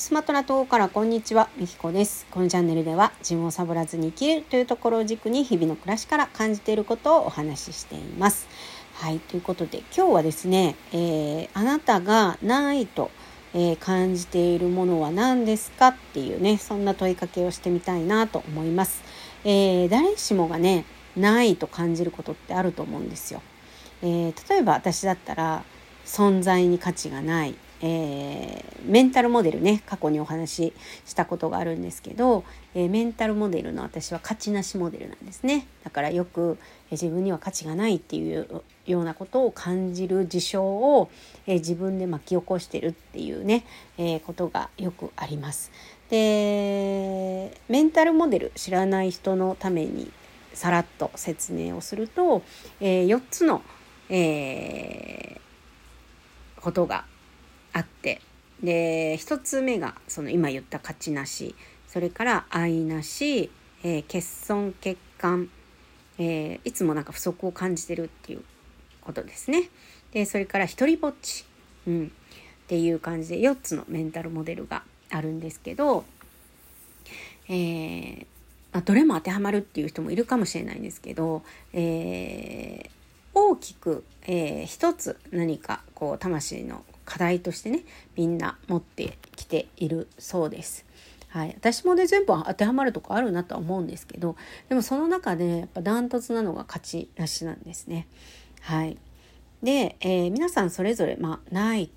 スマトラ島からこんにちは、みきこです。このチャンネルでは自分をサボらずに生きるというところを軸に日々の暮らしから感じていることをお話ししています。はい、ということで今日はですね、えー、あなたがないと、えー、感じているものは何ですかっていうね、そんな問いかけをしてみたいなと思います。えー、誰しもがね、ないと感じることってあると思うんですよ。え例えば私だったら存在に価値がないえー、メンタルモデルね過去にお話ししたことがあるんですけど、えー、メンタルモデルの私は価値なしモデルなんですねだからよく、えー、自分には価値がないっていうようなことを感じる事象を、え自分で巻き起こしてるっていうね、えことがよくあります。でメンタルモデル知らない人のためにさらっと説明をすると、え4つの、えことがあって。で1つ目がその今言った勝ちなし。それから愛なし、えー、欠損欠陥、えー、いつもなんか不足を感じてるっていうことですね。でそれから一りぼっち、うん、っていう感じで4つのメンタルモデルがあるんですけど、えーまあ、どれも当てはまるっていう人もいるかもしれないんですけど、えー、大きく、えー、一つ何かこう魂の課題としてねみんな持ってきているそうです。はい、私もね全部当てはまるとこあるなとは思うんですけどでもその中でやっぱダントツなのが勝ちなしなんですね。はい、で、えー、皆さんそれぞれ、まあ、ない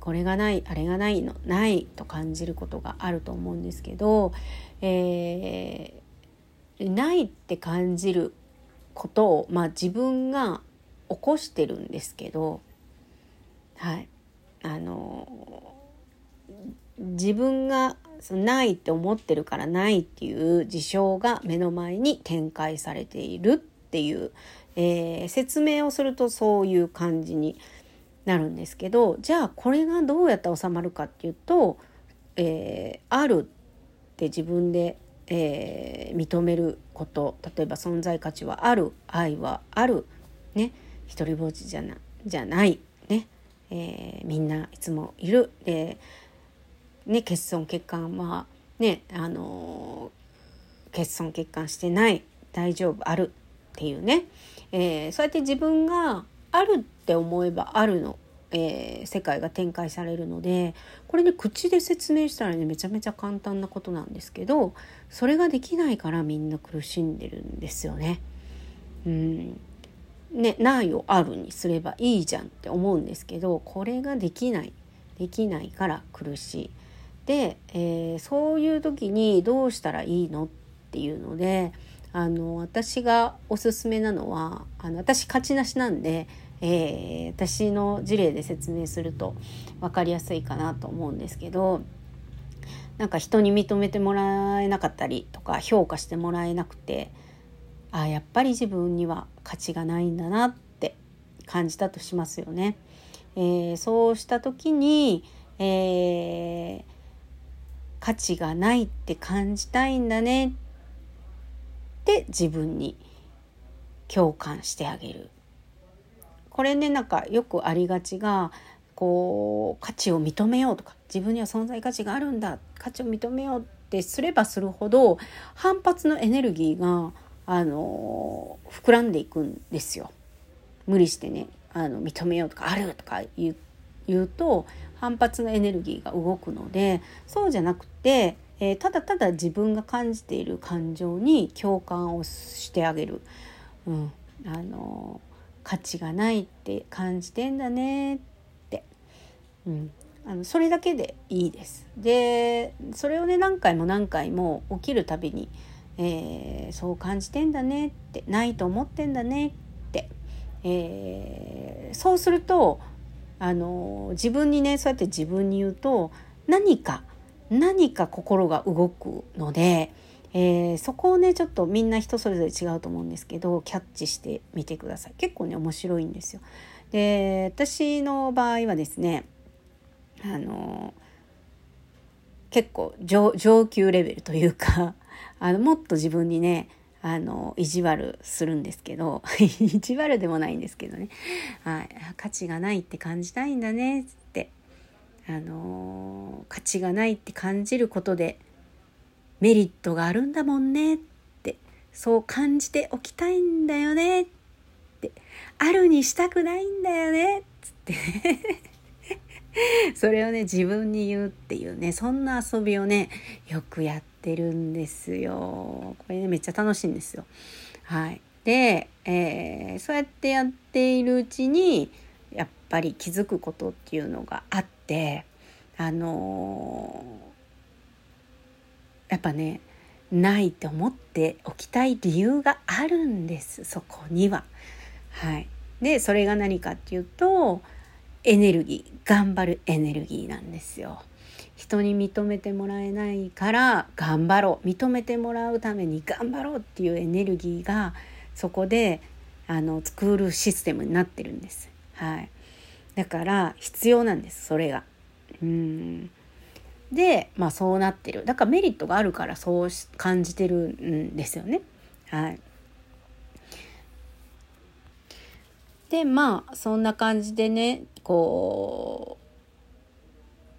これがないあれがないのないと感じることがあると思うんですけど、えー、ないって感じることを、まあ、自分が起こしてるんですけど、はい、あの自分がないって思ってるからないっていう事象が目の前に展開されているっていう、えー、説明をするとそういう感じになるんですけどじゃあこれがどうやって収まるかっていうと、えー、あるって自分で、えー、認めること。例えば存在価値はある愛はある。ね。一人ぼっちじゃなじゃない。えー、みんないつもいる。でね欠損欠陥はねあのー、欠損欠陥してない大丈夫あるっていうね、えー、そうやって自分があるって思えばあるの、えー、世界が展開されるのでこれね口で説明したらねめちゃめちゃ簡単なことなんですけどそれができないからみんな苦しんでるんですよね。うんね、ないをあるにすればいいじゃんって思うんですけどこれができないできないから苦しい。で、えー、そういう時にどうしたらいいのっていうのであの私がおすすめなのはあの私勝ちなしなんで、えー、私の事例で説明すると分かりやすいかなと思うんですけどなんか人に認めてもらえなかったりとか評価してもらえなくてあやっぱり自分には価値がないんだなって感じたとしますよね。えー、そうした時に、えー、価値がないって感じたいんだねって自分に共感してあげる。これねなんかよくありがちがこう価値を認めようとか自分には存在価値があるんだ価値を認めようってすればするほど反発のエネルギーがあの膨らんでいくんですよ。無理してねあの認めようとかあるとか言うと反発のエネルギーが動くのでそうじゃなくて、えー、ただただ自分が感じている感情に共感をしてあげる、うん、あの価値がないって感じてんだねって、うん、あのそれだけでいいです。でそれをね何回も何回も起きるたびにえー、そう感じてんだねってないと思ってんだねって、えー、そうするとあの自分にねそうやって自分に言うと何か何か心が動くので、えー、そこをねちょっとみんな人それぞれ違うと思うんですけどキャッチしてみてください結構ね面白いんですよ。で私の場合はですねあの結構上級レベルというかあのもっと自分にねあの意地悪するんですけど 意地悪でもないんですけどね、はい、価値がないって感じたいんだねって、あの価値がないって感じることでメリットがあるんだもんねって。そう感じておきたいんだよねって。あるにしたくないんだよねっつって それをね自分に言うっていうねそんな遊びをねよくやってるんですよ。これねめっちゃ楽しいんですよ。はい、で、えー、そうやってやっているうちにやっぱり気づくことっていうのがあってあのー、やっぱねないって思っておきたい理由があるんですそこには。はい、でそれが何かっていうとエネルギー頑張るエネルギーなんですよ。人に認めてもらえないから頑張ろう認めてもらうために頑張ろうっていうエネルギーがそこであの作るシステムになってるんです。はい、だから必要なんですそれが。うんでまあそうなってるだからメリットがあるからそう感じてるんですよね。はい、でまあそんな感じでねこ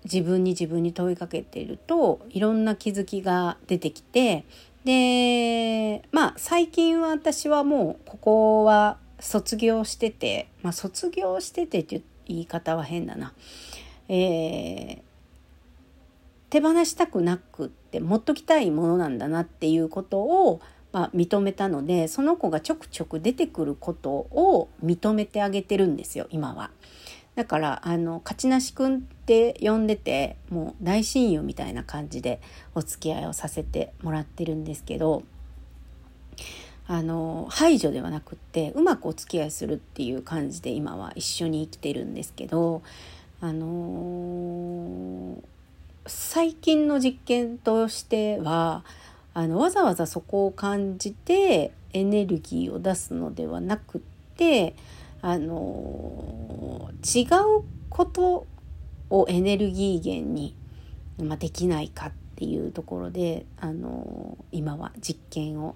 う自分に自分に問いかけているといろんな気づきが出てきてでまあ最近は私はもうここは卒業しててまあ卒業しててって言い方は変だな。えー、手放したくなくって持っときたいものなんだなっていうことをまあ、認めたのでその子がちょくちょく出てくることを認めてあげてるんですよ今は。だからあの勝ちなしくんって呼んでてもう大親友みたいな感じでお付き合いをさせてもらってるんですけどあの排除ではなくってうまくお付き合いするっていう感じで今は一緒に生きてるんですけどあの最近の実験としてはあのわざわざそこを感じてエネルギーを出すのではなくってあの違うことをエネルギー源に、まあ、できないかっていうところであの今は実験を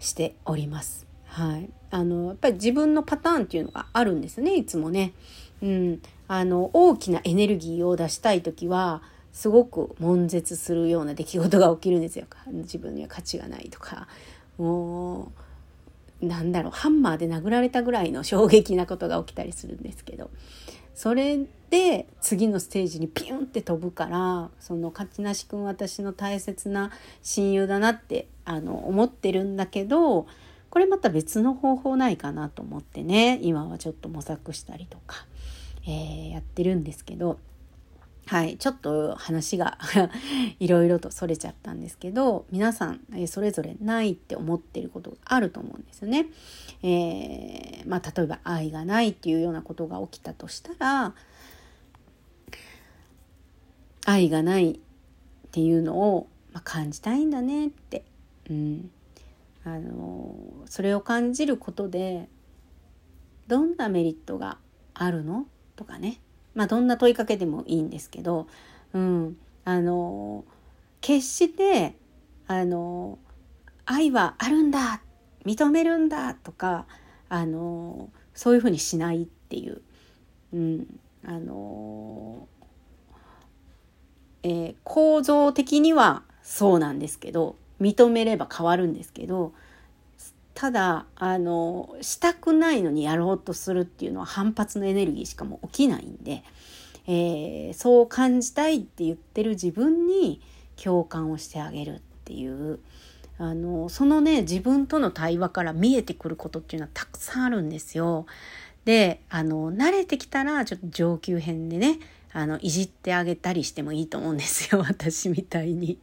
しております。はい、あのやっぱり自分のパターンっていうのがあるんですねいつもね。うん、あの大きなエネルギーを出したい時はすごく悶絶するような出来事が起きるんですよ。自分には価値がないとか。もうなんだろうハンマーで殴られたぐらいの衝撃なことが起きたりするんですけど。それで次のステージにピュンって飛ぶからその勝ちなし君私の大切な親友だなってあの思ってるんだけどこれまた別の方法ないかなと思ってね今はちょっと模索したりとか、えー、やってるんですけど。はい、ちょっと話がいろいろとそれちゃったんですけど皆さん、それぞれないって思ってることがあると思うんですよね。えー、まあ、例えば愛がないっていうようなことが起きたとしたら愛がないっていうのを、まあ、感じたいんだねって、うん、あのそれを感じることでどんなメリットがあるの？とかね。まあ、どんな問いかけでもいいんですけど、うん、あの決してあの愛はあるんだ認めるんだとかあのそういうふうにしないっていう、うん、あの、えー、構造的にはそうなんですけど認めれば変わるんですけどただあのしたくないのにやろうとするっていうのは反発のエネルギーしかも起きないんで、えー、そう感じたいって言ってる自分に共感をしてあげるっていうあのそのね自分との対話から見えてくることっていうのはたくさんあるんですよ。であの慣れてきたらちょっと上級編でねあのいじってあげたりしてもいいと思うんですよ 私みたいに。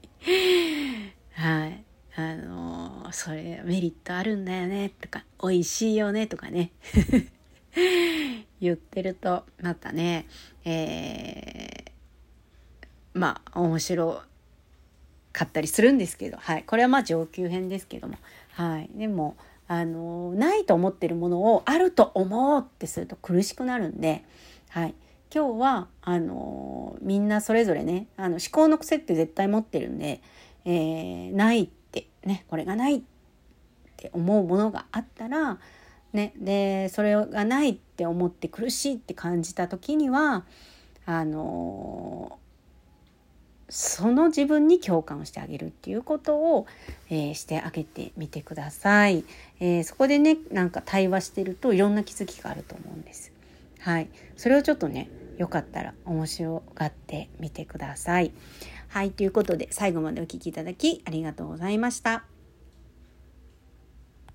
はいあのそれメリットあるんだよねとか美味しいよねとかね。言ってるとまたね、えー、まあ面白かったりするんですけど、はい、これはまあ上級編ですけども、はい、でもあのないと思ってるものをあると思うってすると苦しくなるんで、はい、今日はあのみんなそれぞれねあの思考の癖って絶対持ってるんで、えー、ないってねこれがないって思うものがあったらねでそれがないって思って苦しいって感じた時にはあのその自分に共感をしてあげるっていうことを、えー、してあげてみてください、えー、そこでねなんか対話してるといろんな気づきがあると思うんです。はい、それをちょっとねよかったら面白がってみてください。はいということで最後までお聴きいただきありがとうございました。